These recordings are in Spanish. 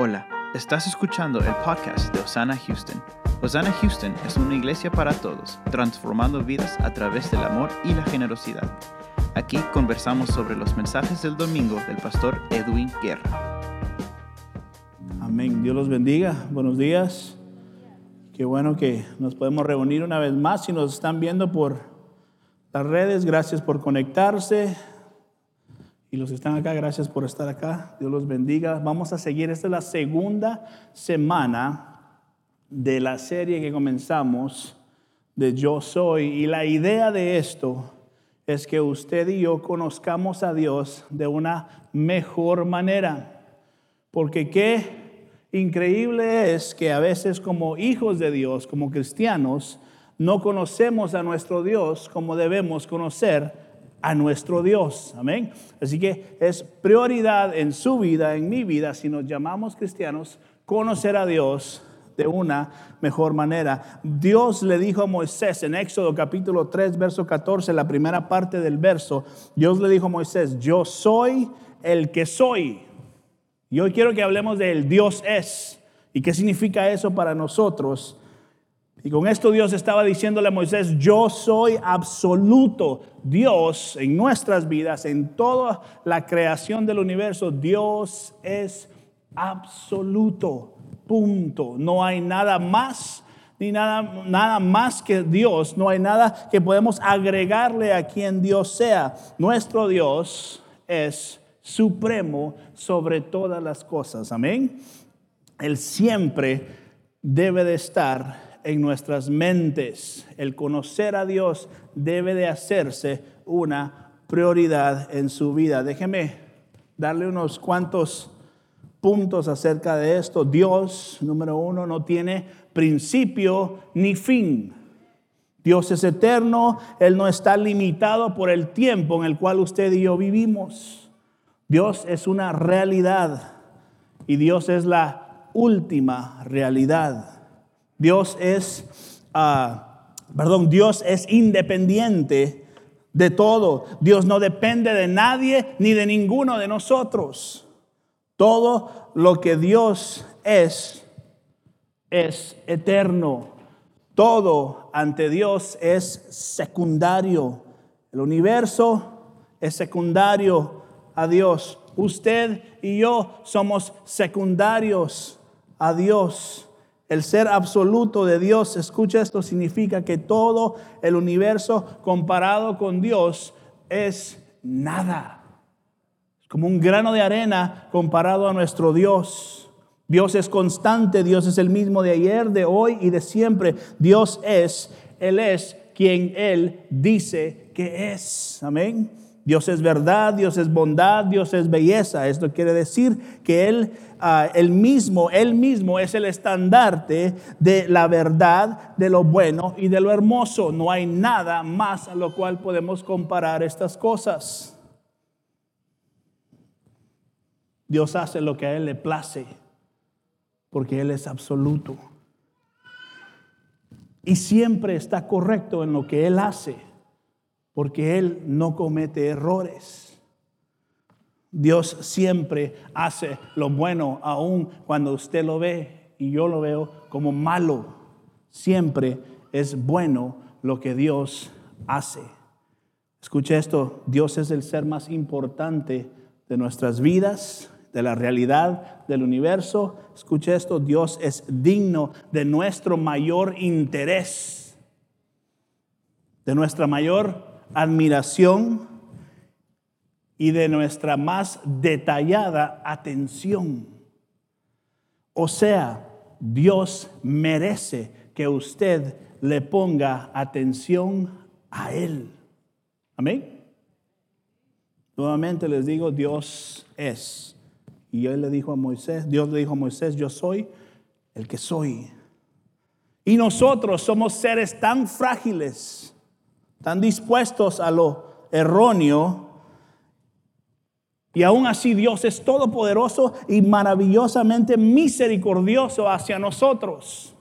Hola, estás escuchando el podcast de Osana Houston. Osana Houston es una iglesia para todos, transformando vidas a través del amor y la generosidad. Aquí conversamos sobre los mensajes del domingo del pastor Edwin Guerra. Amén. Dios los bendiga. Buenos días. Qué bueno que nos podemos reunir una vez más. Si nos están viendo por las redes, gracias por conectarse. Y los que están acá, gracias por estar acá. Dios los bendiga. Vamos a seguir. Esta es la segunda semana de la serie que comenzamos de Yo Soy. Y la idea de esto es que usted y yo conozcamos a Dios de una mejor manera. Porque qué increíble es que a veces como hijos de Dios, como cristianos, no conocemos a nuestro Dios como debemos conocer a nuestro Dios. Amén. Así que es prioridad en su vida, en mi vida, si nos llamamos cristianos, conocer a Dios de una mejor manera. Dios le dijo a Moisés en Éxodo capítulo 3, verso 14, la primera parte del verso, Dios le dijo a Moisés, yo soy el que soy. Y hoy quiero que hablemos del Dios es. ¿Y qué significa eso para nosotros? Y con esto Dios estaba diciéndole a Moisés, yo soy absoluto Dios en nuestras vidas, en toda la creación del universo. Dios es absoluto, punto. No hay nada más ni nada, nada más que Dios. No hay nada que podemos agregarle a quien Dios sea. Nuestro Dios es supremo sobre todas las cosas. Amén. Él siempre debe de estar en nuestras mentes. El conocer a Dios debe de hacerse una prioridad en su vida. Déjeme darle unos cuantos puntos acerca de esto. Dios, número uno, no tiene principio ni fin. Dios es eterno, Él no está limitado por el tiempo en el cual usted y yo vivimos. Dios es una realidad y Dios es la última realidad. Dios es, ah, perdón, Dios es independiente de todo. Dios no depende de nadie ni de ninguno de nosotros. Todo lo que Dios es, es eterno. Todo ante Dios es secundario. El universo es secundario a Dios. Usted y yo somos secundarios a Dios. El ser absoluto de Dios, escucha esto, significa que todo el universo comparado con Dios es nada. Como un grano de arena comparado a nuestro Dios. Dios es constante, Dios es el mismo de ayer, de hoy y de siempre. Dios es, Él es quien Él dice que es. Amén. Dios es verdad, Dios es bondad, Dios es belleza. Esto quiere decir que Él, ah, mismo, Él mismo es el estandarte de la verdad, de lo bueno y de lo hermoso. No hay nada más a lo cual podemos comparar estas cosas. Dios hace lo que a Él le place, porque Él es absoluto. Y siempre está correcto en lo que Él hace porque Él no comete errores. Dios siempre hace lo bueno, aun cuando usted lo ve y yo lo veo como malo. Siempre es bueno lo que Dios hace. Escuche esto, Dios es el ser más importante de nuestras vidas, de la realidad del universo. Escuche esto, Dios es digno de nuestro mayor interés, de nuestra mayor admiración y de nuestra más detallada atención. O sea, Dios merece que usted le ponga atención a Él. Amén. Nuevamente les digo, Dios es. Y Él le dijo a Moisés, Dios le dijo a Moisés, yo soy el que soy. Y nosotros somos seres tan frágiles están dispuestos a lo erróneo. Y aún así Dios es todopoderoso y maravillosamente misericordioso hacia nosotros.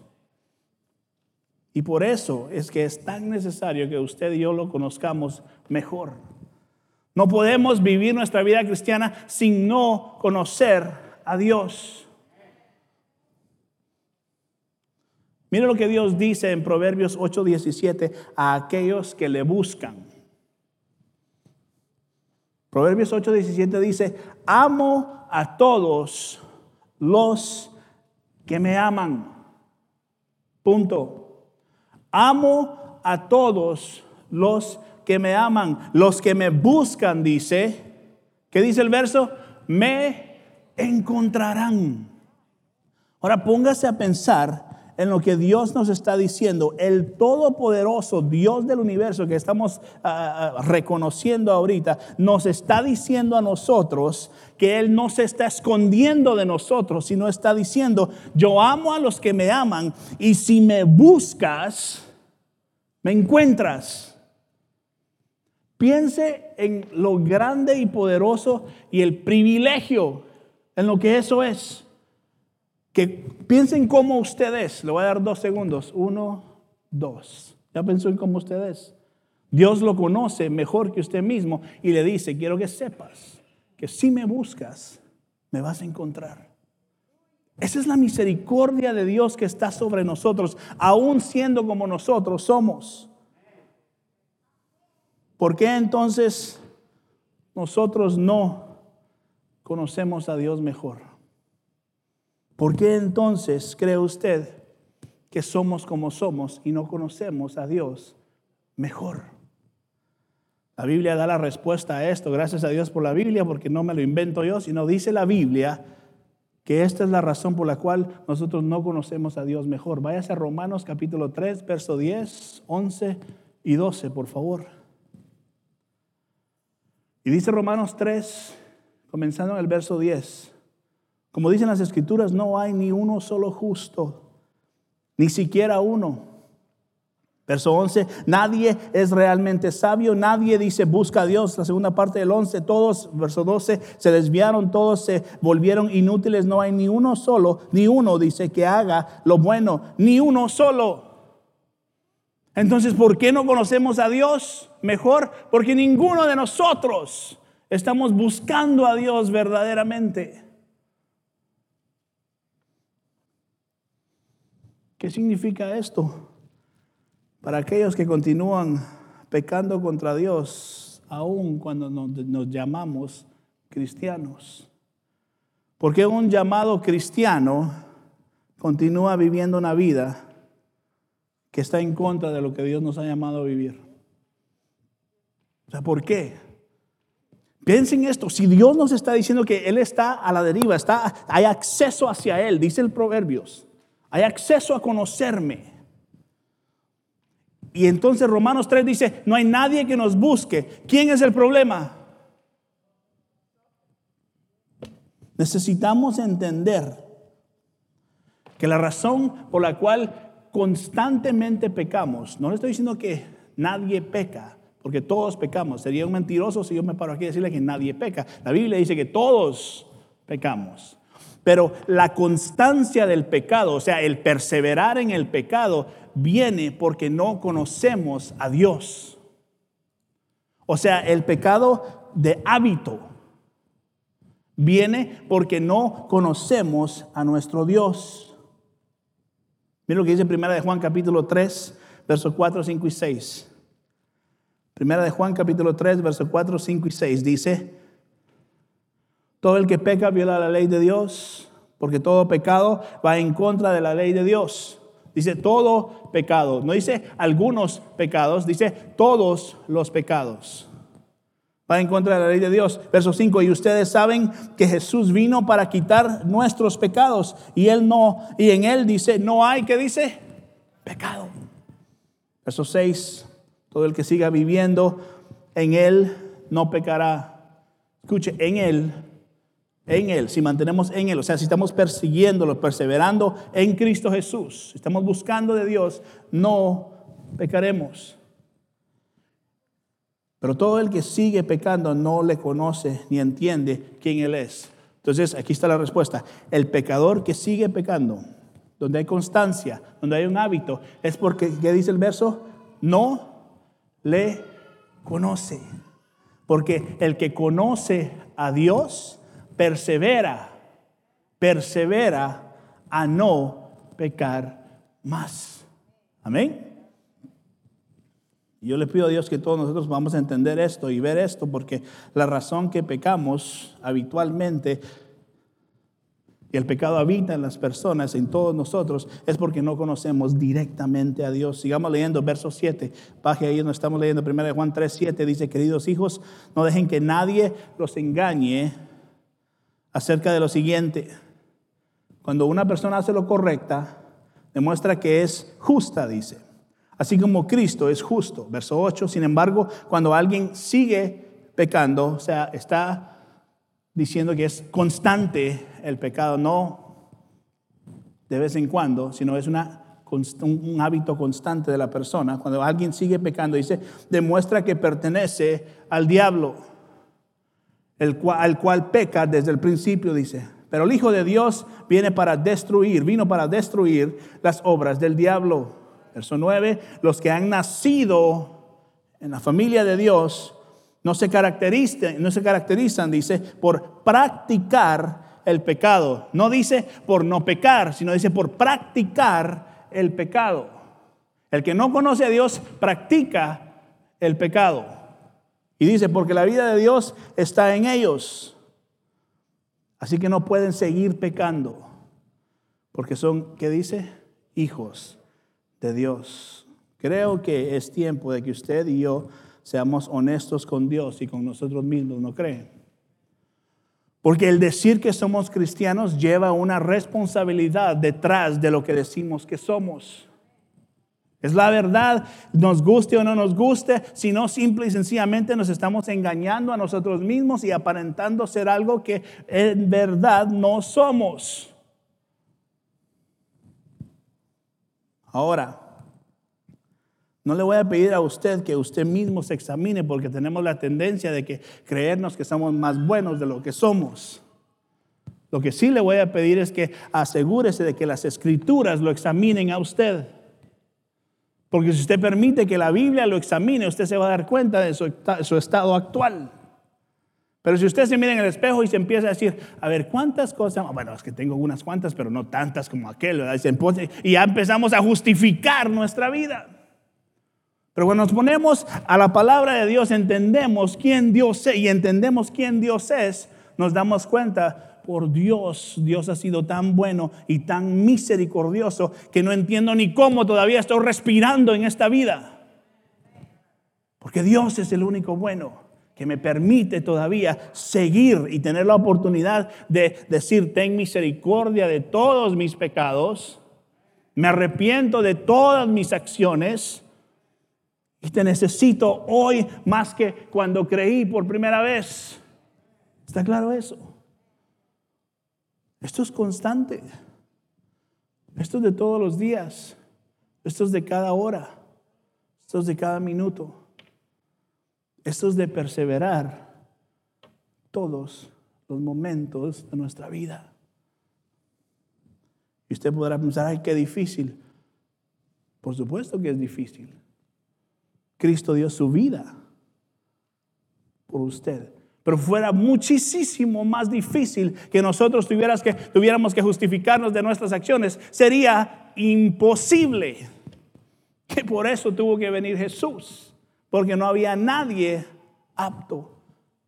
Y por eso es que es tan necesario que usted y yo lo conozcamos mejor. No podemos vivir nuestra vida cristiana sin no conocer a Dios. Mire lo que Dios dice en Proverbios 8:17 a aquellos que le buscan. Proverbios 8:17 dice, amo a todos los que me aman. Punto. Amo a todos los que me aman, los que me buscan, dice. ¿Qué dice el verso? Me encontrarán. Ahora póngase a pensar en lo que Dios nos está diciendo. El todopoderoso Dios del universo que estamos ah, ah, reconociendo ahorita, nos está diciendo a nosotros que Él no se está escondiendo de nosotros, sino está diciendo, yo amo a los que me aman y si me buscas, me encuentras. Piense en lo grande y poderoso y el privilegio en lo que eso es que piensen cómo usted es. Le voy a dar dos segundos. Uno, dos. ¿Ya pensó en cómo usted es? Dios lo conoce mejor que usted mismo y le dice, quiero que sepas que si me buscas, me vas a encontrar. Esa es la misericordia de Dios que está sobre nosotros, aún siendo como nosotros somos. ¿Por qué entonces nosotros no conocemos a Dios mejor? ¿Por qué entonces cree usted que somos como somos y no conocemos a Dios mejor? La Biblia da la respuesta a esto. Gracias a Dios por la Biblia, porque no me lo invento yo, sino dice la Biblia que esta es la razón por la cual nosotros no conocemos a Dios mejor. Váyase a Romanos capítulo 3, verso 10, 11 y 12, por favor. Y dice Romanos 3, comenzando en el verso 10. Como dicen las escrituras, no hay ni uno solo justo, ni siquiera uno. Verso 11, nadie es realmente sabio, nadie dice busca a Dios. La segunda parte del 11, todos, verso 12, se desviaron, todos se volvieron inútiles, no hay ni uno solo, ni uno dice que haga lo bueno, ni uno solo. Entonces, ¿por qué no conocemos a Dios mejor? Porque ninguno de nosotros estamos buscando a Dios verdaderamente. ¿Qué significa esto? Para aquellos que continúan pecando contra Dios, aun cuando nos, llamamos cristianos. Porque un llamado cristiano continúa viviendo una vida que está en contra de lo que Dios nos ha llamado a vivir. O sea, ¿por qué? Piensen esto, si Dios nos está diciendo que Él está a la deriva, está, hay acceso hacia Él, dice el Proverbios, hay acceso a conocerme. Y entonces Romanos 3 dice, no hay nadie que nos busque. ¿Quién es el problema? Necesitamos entender que la razón por la cual constantemente pecamos, no le estoy diciendo que nadie peca, porque todos pecamos. Sería un mentiroso si yo me paro aquí a decirle que nadie peca. La Biblia dice que todos pecamos. Pero la constancia del pecado, o sea, el perseverar en el pecado, viene porque no conocemos a Dios. O sea, el pecado de hábito viene porque no conocemos a nuestro Dios. Mira lo que dice Primera de Juan capítulo 3, versos 4, 5 y 6. Primera de Juan capítulo 3, versos 4, 5 y 6 dice, todo el que peca viola la ley de Dios, porque todo pecado va en contra de la ley de Dios. Dice todo pecado, no dice algunos pecados, dice todos los pecados. Va en contra de la ley de Dios. Verso 5, y ustedes saben que Jesús vino para quitar nuestros pecados y él no y en él dice, no hay que dice pecado. Verso 6, todo el que siga viviendo en él no pecará. Escuche, en él en Él, si mantenemos en Él, o sea, si estamos persiguiéndolo, perseverando en Cristo Jesús, estamos buscando de Dios, no pecaremos. Pero todo el que sigue pecando no le conoce ni entiende quién Él es. Entonces, aquí está la respuesta. El pecador que sigue pecando, donde hay constancia, donde hay un hábito, es porque, ¿qué dice el verso? No le conoce. Porque el que conoce a Dios, persevera, persevera a no pecar más. Amén. Yo le pido a Dios que todos nosotros vamos a entender esto y ver esto, porque la razón que pecamos habitualmente y el pecado habita en las personas, en todos nosotros, es porque no conocemos directamente a Dios. Sigamos leyendo verso 7. Baje ahí, nos estamos leyendo 1 Juan 3, 7. Dice, queridos hijos, no dejen que nadie los engañe acerca de lo siguiente. Cuando una persona hace lo correcta, demuestra que es justa, dice. Así como Cristo es justo. Verso 8. Sin embargo, cuando alguien sigue pecando, o sea, está diciendo que es constante el pecado, no de vez en cuando, sino es una, un hábito constante de la persona. Cuando alguien sigue pecando, dice, demuestra que pertenece al diablo, el cual, al cual peca desde el principio, dice. Pero el Hijo de Dios viene para destruir, vino para destruir las obras del diablo. Verso 9, los que han nacido en la familia de Dios no se caracterizan, no se caracterizan, dice, por practicar el pecado. No dice por no pecar, sino dice por practicar el pecado. El que no conoce a Dios practica el pecado. Y dice, porque la vida de Dios está en ellos. Así que no pueden seguir pecando. Porque son, ¿qué dice? Hijos de Dios. Creo que es tiempo de que usted y yo seamos honestos con Dios y con nosotros mismos, ¿no creen? Porque el decir que somos cristianos lleva una responsabilidad detrás de lo que decimos que somos. Es la verdad, nos guste o no nos guste, sino simple y sencillamente nos estamos engañando a nosotros mismos y aparentando ser algo que en verdad no somos. Ahora, no le voy a pedir a usted que usted mismo se examine porque tenemos la tendencia de que creernos que somos más buenos de lo que somos. Lo que sí le voy a pedir es que asegúrese de que las escrituras lo examinen a usted. Porque si usted permite que la Biblia lo examine, usted se va a dar cuenta de su, estado actual. Pero si usted se mira en el espejo y se empieza a decir, a ver, ¿cuántas cosas? Bueno, es que tengo unas cuantas, pero no tantas como aquel, ¿verdad? Y ya empezamos a justificar nuestra vida. Pero cuando nos ponemos a la palabra de Dios, entendemos quién Dios es y entendemos quién Dios es, nos damos cuenta, por Dios, Dios ha sido tan bueno y tan misericordioso que no entiendo ni cómo todavía estoy respirando en esta vida. Porque Dios es el único bueno que me permite todavía seguir y tener la oportunidad de decir, ten misericordia de todos mis pecados, me arrepiento de todas mis acciones y te necesito hoy más que cuando creí por primera vez. ¿Está claro eso? Esto es constante. Esto es de todos los días. Esto es de cada hora. Esto es de cada minuto. Esto es de perseverar todos los momentos de nuestra vida. Y usted podrá pensar, ay, qué difícil. Por supuesto que es difícil. Cristo dio su vida por usted. Pero fuera muchísimo más difícil que nosotros tuviéramos que justificarnos de nuestras acciones. Sería imposible. Que por eso tuvo que venir Jesús. Porque no había nadie apto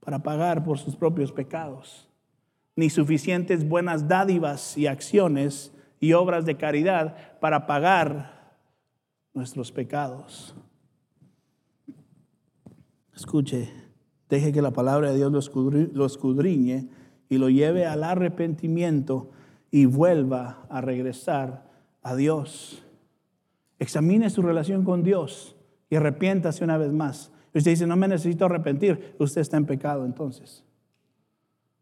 para pagar por sus propios pecados. Ni suficientes buenas dádivas y acciones y obras de caridad para pagar nuestros pecados. Escuche, deje que la palabra de Dios lo escudriñe y lo lleve al arrepentimiento y vuelva a regresar a Dios. Examine su relación con Dios y arrepiéntase una vez más. Usted dice, no me necesito arrepentir, usted está en pecado entonces.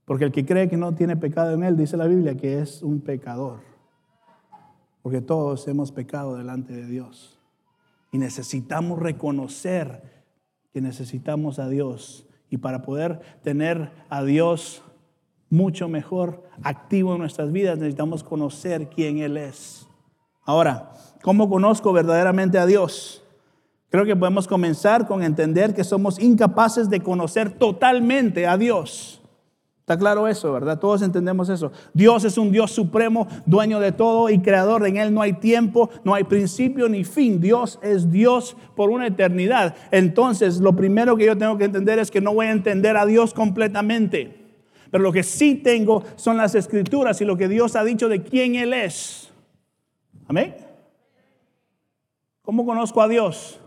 Porque el que cree que no tiene pecado en él, dice la Biblia, que es un pecador. Porque todos hemos pecado delante de Dios. Y necesitamos reconocer necesitamos a Dios. Y para poder tener a Dios mucho mejor activo en nuestras vidas, necesitamos conocer quién Él es. Ahora, ¿cómo conozco verdaderamente a Dios? Creo que podemos comenzar con entender que somos incapaces de conocer totalmente a Dios. Está claro eso, ¿verdad? Todos entendemos eso. Dios es un Dios supremo, dueño de todo y creador. En Él no hay tiempo, no hay principio ni fin. Dios es Dios por una eternidad. Entonces, lo primero que yo tengo que entender es que no voy a entender a Dios completamente. Pero lo que sí tengo son las escrituras y lo que Dios ha dicho de quién Él es. Amén. ¿Cómo conozco a Dios?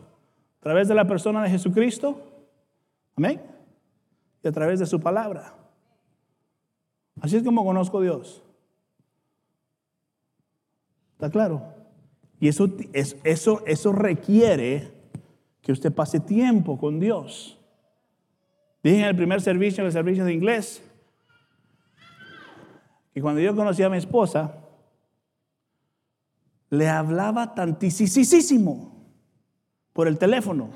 A través de la persona de Jesucristo. Amén. Y a través de su palabra. Así es como conozco a Dios. ¿Está claro? Y eso, eso, eso requiere que usted pase tiempo con Dios. Dije en el primer servicio, en el servicio de inglés, que cuando yo conocí a mi esposa, le hablaba tantísimo por el teléfono.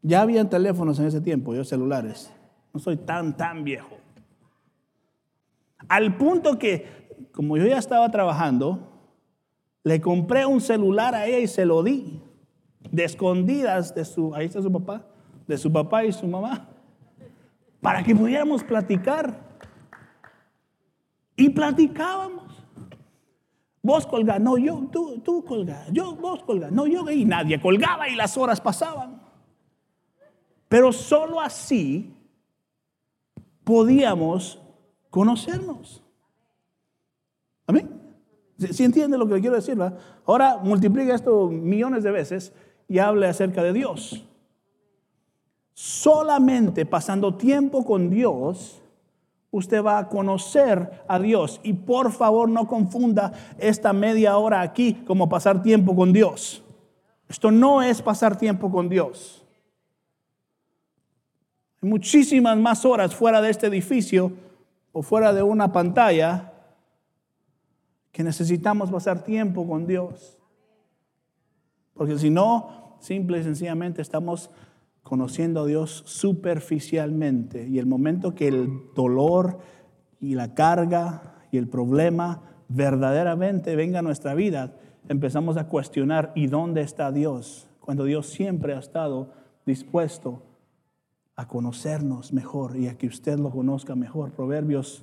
Ya habían teléfonos en ese tiempo, yo celulares. No soy tan, tan viejo. Al punto que, como yo ya estaba trabajando, le compré un celular a ella y se lo di. De escondidas de su, ahí está su papá, de su papá y su mamá, para que pudiéramos platicar. Y platicábamos. Vos colgás, no yo, tú, tú colgás, yo, vos colgás, no yo, y nadie colgaba y las horas pasaban. Pero solo así podíamos conocernos. Amén. Si entiende lo que quiero decir, ahora multiplica esto millones de veces y hable acerca de Dios. Solamente pasando tiempo con Dios, usted va a conocer a Dios. Y por favor no confunda esta media hora aquí como pasar tiempo con Dios. Esto no es pasar tiempo con Dios. Hay muchísimas más horas fuera de este edificio o fuera de una pantalla que necesitamos pasar tiempo con Dios. Porque si no, simple y sencillamente estamos conociendo a Dios superficialmente. Y el momento que el dolor y la carga y el problema verdaderamente venga a nuestra vida, empezamos a cuestionar, ¿y dónde está Dios? Cuando Dios siempre ha estado dispuesto a conocernos mejor y a que usted lo conozca mejor. Proverbios,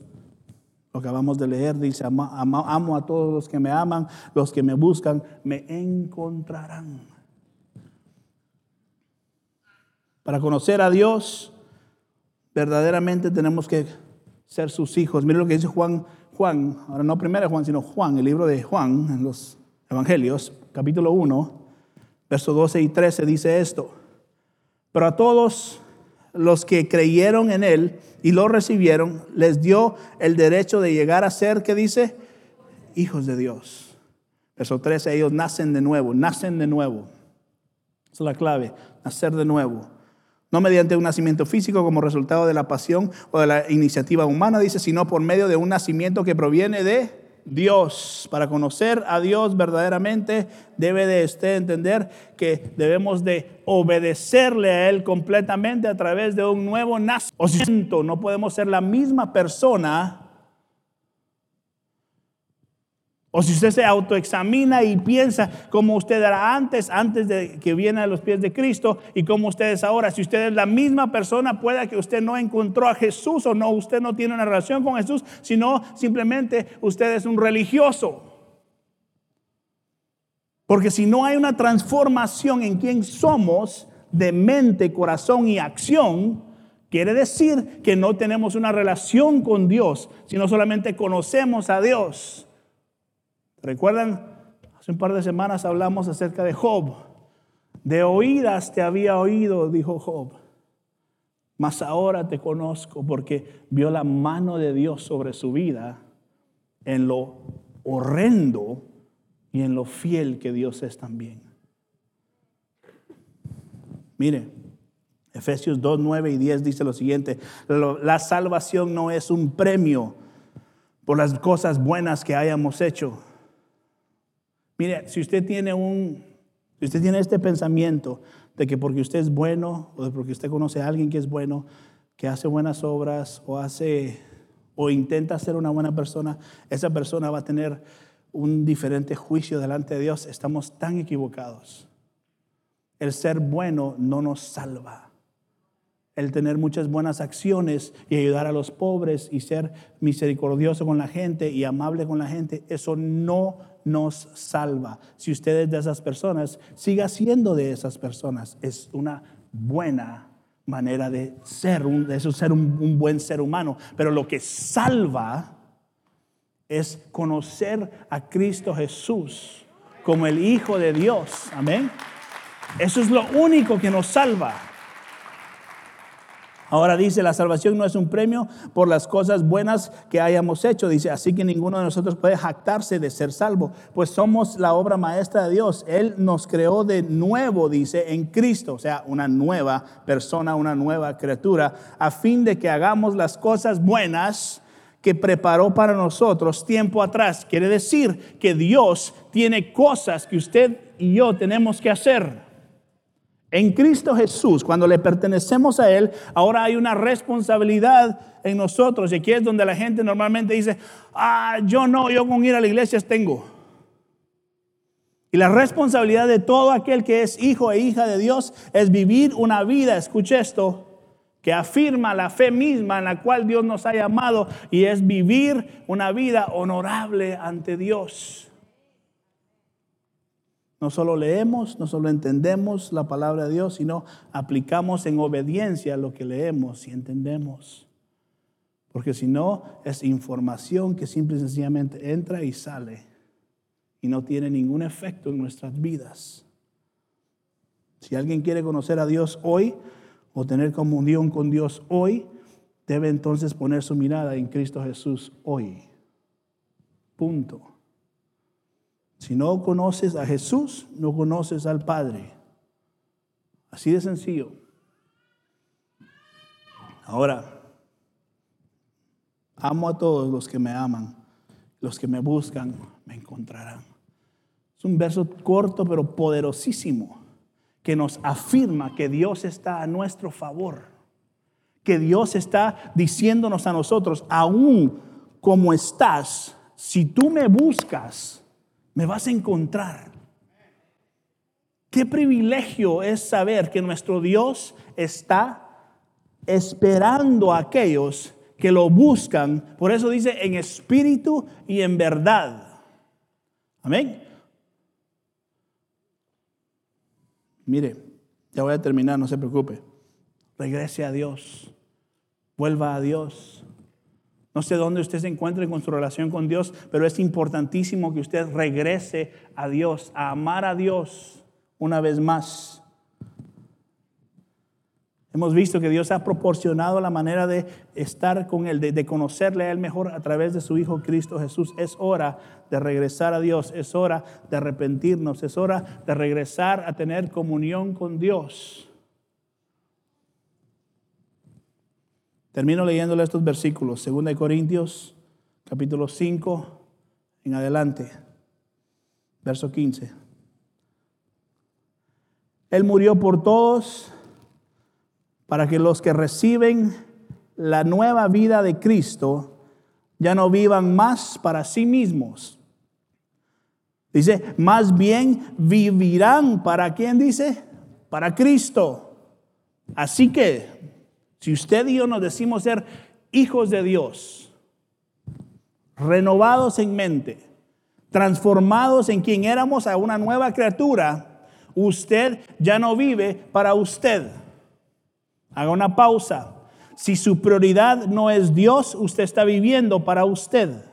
lo que acabamos de leer, dice, amo, a todos los que me aman, los que me buscan, me encontrarán. Para conocer a Dios, verdaderamente tenemos que ser sus hijos. Mire lo que dice Juan, Juan, ahora no primero Juan, sino Juan, el libro de Juan, en los Evangelios, capítulo 1, versos 12 y 13, dice esto. Pero a todos los que creyeron en Él y lo recibieron, les dio el derecho de llegar a ser, ¿qué dice? Hijos de Dios. Verso 13, ellos nacen de nuevo, nacen de nuevo. Esa es la clave, nacer de nuevo. No mediante un nacimiento físico como resultado de la pasión o de la iniciativa humana, dice, sino por medio de un nacimiento que proviene de Dios. Para conocer a Dios verdaderamente debe de usted entender que debemos de obedecerle a Él completamente a través de un nuevo nacimiento. No podemos ser la misma persona o si usted se autoexamina y piensa como usted era antes, antes de que viene a los pies de Cristo, y como usted es ahora, si usted es la misma persona, puede que usted no encontró a Jesús o no, usted no tiene una relación con Jesús, sino simplemente usted es un religioso. Porque si no hay una transformación en quien somos, de mente, corazón y acción, quiere decir que no tenemos una relación con Dios, sino solamente conocemos a Dios ¿Recuerdan? Hace un par de semanas hablamos acerca de Job. De oídas te había oído, dijo Job. Mas ahora te conozco porque vio la mano de Dios sobre su vida en lo horrendo y en lo fiel que Dios es también. Mire, Efesios 2, 9 y 10 dice lo siguiente, la salvación no es un premio por las cosas buenas que hayamos hecho Mire, si usted tiene un, usted tiene este pensamiento de que porque usted es bueno o de porque usted conoce a alguien que es bueno, que hace buenas obras o hace o intenta ser una buena persona, esa persona va a tener un diferente juicio delante de Dios. Estamos tan equivocados. El ser bueno no nos salva. El tener muchas buenas acciones y ayudar a los pobres y ser misericordioso con la gente y amable con la gente, eso no nos salva. Si usted es de esas personas, siga siendo de esas personas. Es una buena manera de ser, de eso ser un, un buen ser humano. Pero lo que salva es conocer a Cristo Jesús como el Hijo de Dios. Amén. Eso es lo único que nos salva. Ahora dice, la salvación no es un premio por las cosas buenas que hayamos hecho. Dice, así que ninguno de nosotros puede jactarse de ser salvo, pues somos la obra maestra de Dios. Él nos creó de nuevo, dice, en Cristo, o sea, una nueva persona, una nueva criatura, a fin de que hagamos las cosas buenas que preparó para nosotros tiempo atrás. Quiere decir que Dios tiene cosas que usted y yo tenemos que hacer. En Cristo Jesús, cuando le pertenecemos a Él, ahora hay una responsabilidad en nosotros. Y aquí es donde la gente normalmente dice, ah, yo no, yo con ir a la iglesia tengo. Y la responsabilidad de todo aquel que es hijo e hija de Dios es vivir una vida, escuche esto, que afirma la fe misma en la cual Dios nos ha llamado y es vivir una vida honorable ante Dios. No solo leemos, no solo entendemos la palabra de Dios, sino aplicamos en obediencia lo que leemos y entendemos. Porque si no, es información que simple y sencillamente entra y sale y no tiene ningún efecto en nuestras vidas. Si alguien quiere conocer a Dios hoy o tener comunión con Dios hoy, debe entonces poner su mirada en Cristo Jesús hoy. Punto. Si no conoces a Jesús, no conoces al Padre. Así de sencillo. Ahora, amo a todos los que me aman. Los que me buscan, me encontrarán. Es un verso corto pero poderosísimo que nos afirma que Dios está a nuestro favor. Que Dios está diciéndonos a nosotros, aún como estás, si tú me buscas, me vas a encontrar. Qué privilegio es saber que nuestro Dios está esperando a aquellos que lo buscan. Por eso dice en espíritu y en verdad. Amén. Mire, ya voy a terminar, no se preocupe. Regrese a Dios. Vuelva a Dios. No sé dónde usted se encuentre con su relación con Dios, pero es importantísimo que usted regrese a Dios, a amar a Dios una vez más. Hemos visto que Dios ha proporcionado la manera de estar con Él, de, conocerle a Él mejor a través de su Hijo Cristo Jesús. Es hora de regresar a Dios, es hora de arrepentirnos, es hora de regresar a tener comunión con Dios. Termino leyéndole estos versículos, 2 Corintios, capítulo 5, en adelante, verso 15. Él murió por todos para que los que reciben la nueva vida de Cristo ya no vivan más para sí mismos. Dice, más bien vivirán para quién dice? Para Cristo. Así que si usted y yo nos decimos ser hijos de Dios, renovados en mente, transformados en quien éramos a una nueva criatura, usted ya no vive para usted. Haga una pausa. Si su prioridad no es Dios, usted está viviendo para usted.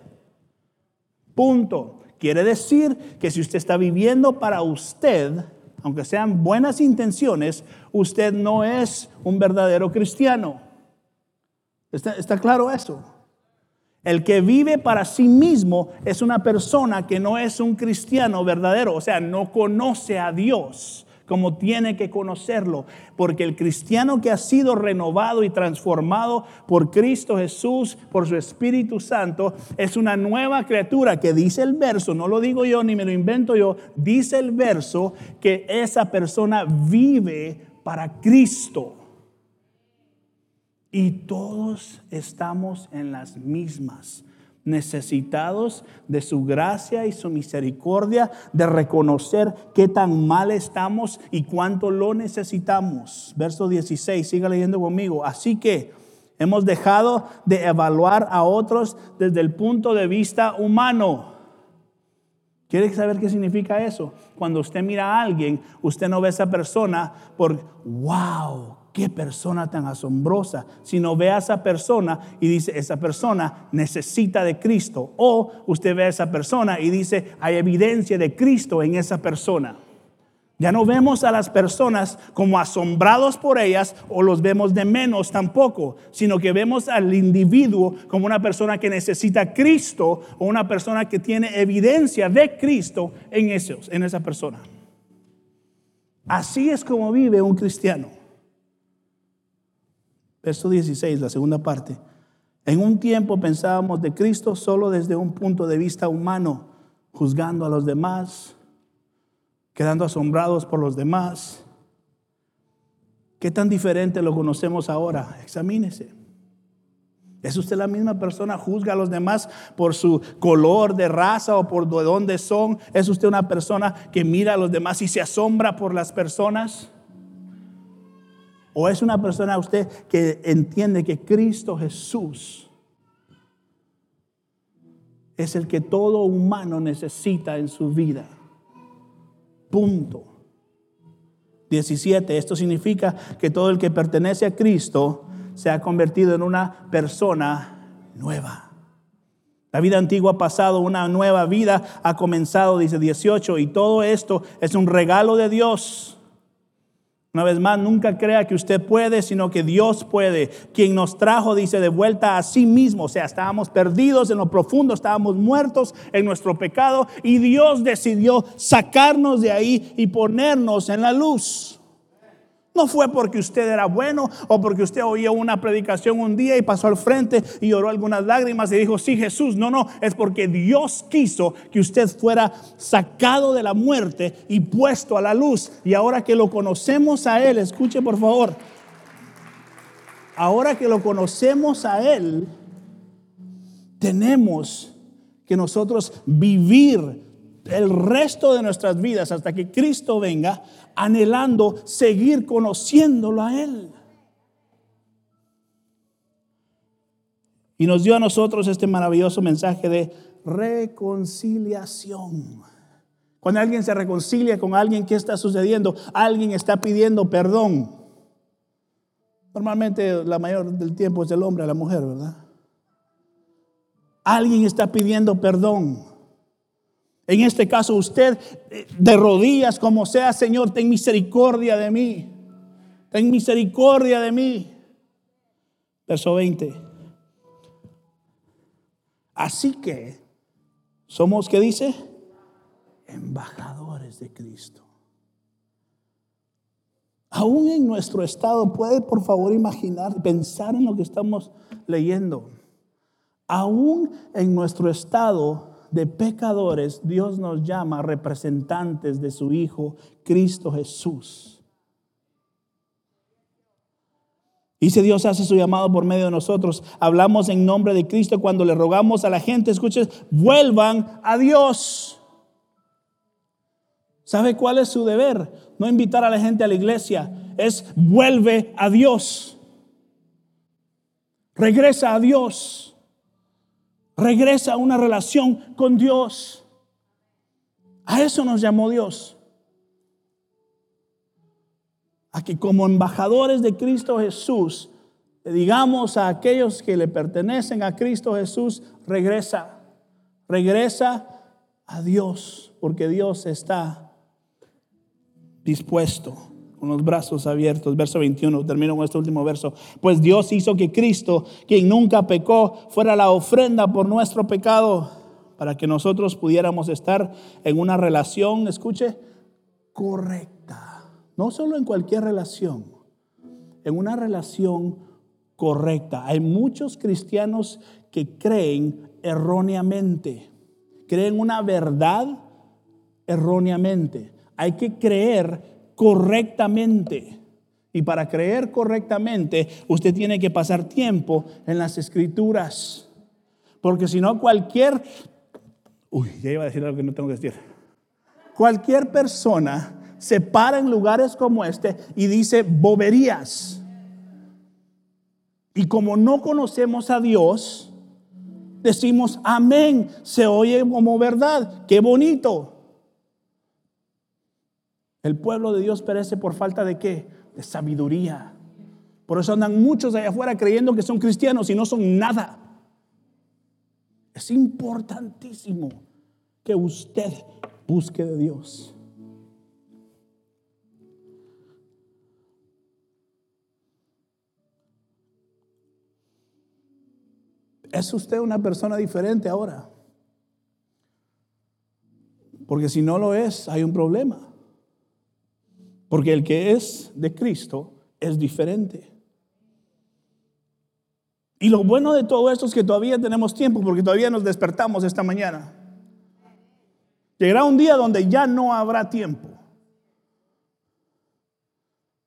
Punto. Quiere decir que si usted está viviendo para usted, aunque sean buenas intenciones, usted no es un verdadero cristiano. ¿Está, claro eso? El que vive para sí mismo es una persona que no es un cristiano verdadero, o sea, no conoce a Dios como tiene que conocerlo, porque el cristiano que ha sido renovado y transformado por Cristo Jesús, por su Espíritu Santo, es una nueva criatura que dice el verso, no lo digo yo ni me lo invento yo, dice el verso que esa persona vive para Cristo. Y todos estamos en las mismas. Necesitados de su gracia y su misericordia, de reconocer qué tan mal estamos y cuánto lo necesitamos. Verso 16, siga leyendo conmigo. Así que hemos dejado de evaluar a otros desde el punto de vista humano. ¿Quiere saber qué significa eso? Cuando usted mira a alguien, usted no ve a esa persona por, wow, qué persona tan asombrosa, sino ve a esa persona y dice, esa persona necesita de Cristo. O usted ve a esa persona y dice, hay evidencia de Cristo en esa persona. Ya no vemos a las personas como asombrados por ellas o los vemos de menos tampoco, sino que vemos al individuo como una persona que necesita Cristo o una persona que tiene evidencia de Cristo en, esos, en esa persona. Así es como vive un cristiano. Verso 16, la segunda parte. En un tiempo pensábamos de Cristo solo desde un punto de vista humano, juzgando a los demás, quedando asombrados por los demás. ¿Qué tan diferente lo conocemos ahora? Examínese. ¿Es usted la misma persona? ¿Juzga a los demás por su color de raza o por de dónde son? ¿Es usted una persona que mira a los demás y se asombra por las personas? ¿O es una persona usted que entiende que Cristo Jesús es el que todo humano necesita en su vida? Punto. 17. Esto significa que todo el que pertenece a Cristo se ha convertido en una persona nueva. La vida antigua ha pasado, una nueva vida ha comenzado, dice 18, y todo esto es un regalo de Dios una vez más, nunca crea que usted puede, sino que Dios puede. Quien nos trajo, dice, de vuelta a sí mismo. O sea, estábamos perdidos en lo profundo, estábamos muertos en nuestro pecado y Dios decidió sacarnos de ahí y ponernos en la luz. No fue porque usted era bueno o porque usted oía una predicación un día y pasó al frente y lloró algunas lágrimas y dijo, sí Jesús. No, no, es porque Dios quiso que usted fuera sacado de la muerte y puesto a la luz. Y ahora que lo conocemos a Él, escuche por favor, ahora que lo conocemos a Él, tenemos que nosotros vivir el resto de nuestras vidas hasta que Cristo venga, anhelando seguir conociéndolo a Él. Y nos dio a nosotros este maravilloso mensaje de reconciliación. Cuando alguien se reconcilia con alguien, ¿qué está sucediendo? Alguien está pidiendo perdón. Normalmente la mayor del tiempo es el hombre a la mujer, ¿verdad? Alguien está pidiendo perdón. En este caso, usted eh, de rodillas, como sea, Señor, ten misericordia de mí. Ten misericordia de mí. Verso 20. Así que somos, ¿qué dice? Embajadores de Cristo. Aún en nuestro estado, puede por favor imaginar, pensar en lo que estamos leyendo. Aún en nuestro estado, de pecadores, Dios nos llama representantes de su Hijo, Cristo Jesús. Dice Dios hace su llamado por medio de nosotros. Hablamos en nombre de Cristo cuando le rogamos a la gente, escuchen, vuelvan a Dios. ¿Sabe cuál es su deber? No invitar a la gente a la iglesia, es vuelve a Dios. Regresa a Dios. Regresa a una relación con Dios. A eso nos llamó Dios. A que como embajadores de Cristo Jesús, le digamos a aquellos que le pertenecen a Cristo Jesús, regresa, regresa a Dios, porque Dios está dispuesto con los brazos abiertos. Verso 21, termino con este último verso. Pues Dios hizo que Cristo, quien nunca pecó, fuera la ofrenda por nuestro pecado, para que nosotros pudiéramos estar en una relación, escuche, correcta. No solo en cualquier relación, en una relación correcta. Hay muchos cristianos que creen erróneamente, creen una verdad erróneamente. Hay que creer correctamente. Y para creer correctamente, usted tiene que pasar tiempo en las escrituras. Porque si no, cualquier... Uy, ya iba a decir algo que no tengo que decir. Cualquier persona se para en lugares como este y dice boberías. Y como no conocemos a Dios, decimos amén, se oye como verdad, qué bonito. El pueblo de Dios perece por falta de qué? De sabiduría. Por eso andan muchos allá afuera creyendo que son cristianos y no son nada. Es importantísimo que usted busque de Dios. ¿Es usted una persona diferente ahora? Porque si no lo es, hay un problema. Porque el que es de Cristo es diferente. Y lo bueno de todo esto es que todavía tenemos tiempo porque todavía nos despertamos esta mañana. Llegará un día donde ya no habrá tiempo.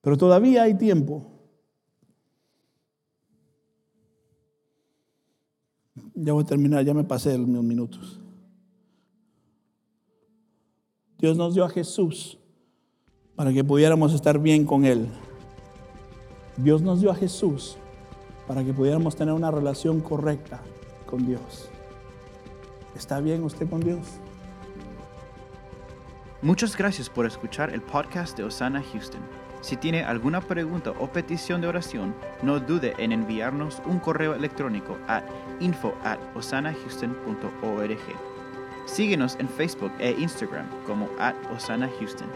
Pero todavía hay tiempo. Ya voy a terminar, ya me pasé los minutos. Dios nos dio a Jesús para que pudiéramos estar bien con Él. Dios nos dio a Jesús para que pudiéramos tener una relación correcta con Dios. ¿Está bien usted con Dios? Muchas gracias por escuchar el podcast de Osana Houston. Si tiene alguna pregunta o petición de oración, no dude en enviarnos un correo electrónico a info at osanahouston.org. Síguenos en Facebook e Instagram como at Osana Houston.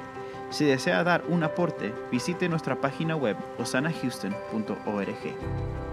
Si desea dar un aporte, visite nuestra página web osanahouston.org.